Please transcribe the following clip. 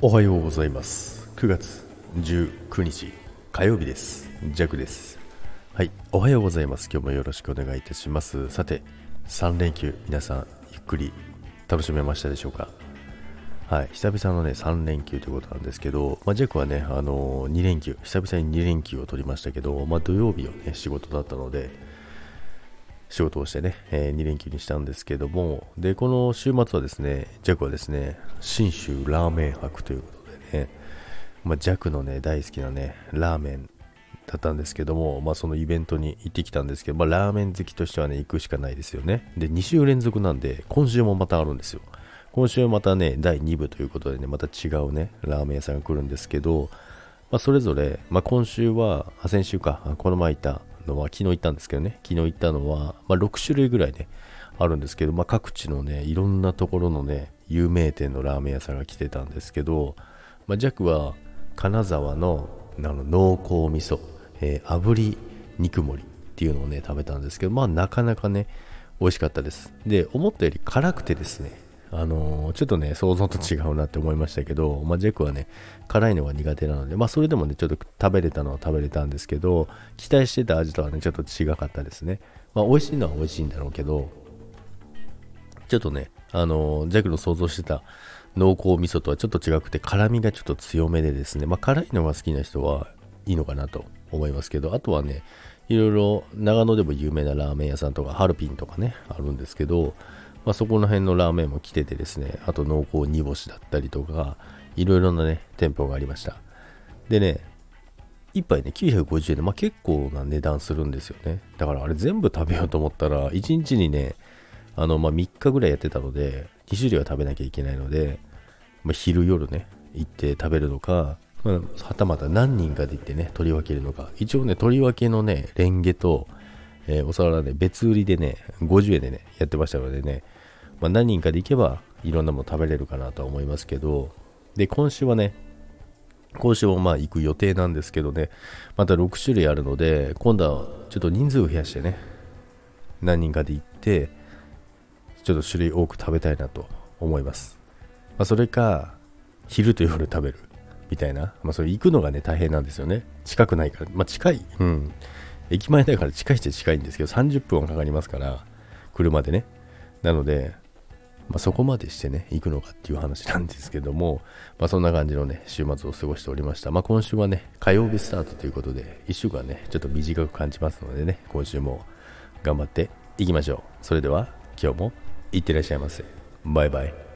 おはようございます。9月19日火曜日です。ジャックです。はいおはようございます。今日もよろしくお願いいたします。さて3連休皆さんゆっくり楽しめましたでしょうか？はい久々のね3連休ということなんですけど、まあ、ジャックはねあのー、2連休久々に2連休を取りましたけど、まあ、土曜日はね仕事だったので仕事をしてね、えー、2連休にしたんですけども、で、この週末はですね、ジャクはですね、信州ラーメン博ということでね、まあ、ジャクのね、大好きなね、ラーメンだったんですけども、まあ、そのイベントに行ってきたんですけど、まあ、ラーメン好きとしてはね、行くしかないですよね。で、2週連続なんで、今週もまたあるんですよ。今週またね、第2部ということでね、また違うね、ラーメン屋さんが来るんですけど、まあ、それぞれ、まあ、今週は、先週か、この前行ったのは、昨日行ったんですけどね、昨日行ったのは、まあ、6種類ぐらいね、あるんですけど、まあ、各地のね、いろんなところのね、有名店のラーメン屋さんが来てたんですけど、まあ、ジャックは金沢のあの濃厚味噌、えー、炙り肉盛りっていうのをね、食べたんですけど、まあ、なかなかね、美味しかったです。で、思ったより辛くてですね、あのー、ちょっとね、想像と違うなって思いましたけど、まあ、ジェクはね、辛いのが苦手なので、まあ、それでもね、ちょっと食べれたのは食べれたんですけど、期待してた味とはね、ちょっと違かったですね。まあ、美味しいのは美味しいんだろうけど、ちょっとね、あのー、ジャクの想像してた濃厚味噌とはちょっと違くて、辛みがちょっと強めでですね、まあ、辛いのが好きな人はいいのかなと思いますけど、あとはね、いろいろ長野でも有名なラーメン屋さんとか、ハルピンとかね、あるんですけど、まあ、そこの辺のラーメンも来ててですね、あと濃厚煮干しだったりとか、いろいろなね、店舗がありました。でね、1杯ね、950円で、まあ、結構な値段するんですよね。だからあれ全部食べようと思ったら、1日にね、あの、まあ、3日ぐらいやってたので、2種類は食べなきゃいけないので、まあ、昼夜ね、行って食べるのか、まあ、はたまた何人かで行ってね、取り分けるのか。一応ね、取り分けのね、レンゲと、えー、お皿はね、別売りでね、50円でね、やってましたのでね、まあ、何人かで行けばいろんなもの食べれるかなとは思いますけど、で、今週はね、今週もまあ行く予定なんですけどね、また6種類あるので、今度はちょっと人数を増やしてね、何人かで行って、ちょっと種類多く食べたいなと思います。まあ、それか、昼と夜食べるみたいな、まあ、それ行くのがね、大変なんですよね。近くないから、まあ、近い、うん。駅前だから近いっちゃ近いんですけど、30分はかかりますから、車でね。なので、まあ、そこまでしてね、行くのかっていう話なんですけども、まあ、そんな感じのね、週末を過ごしておりました。まあ、今週はね、火曜日スタートということで、1週間ね、ちょっと短く感じますのでね、今週も頑張っていきましょう。それでは、今日もいってらっしゃいませ。バイバイ。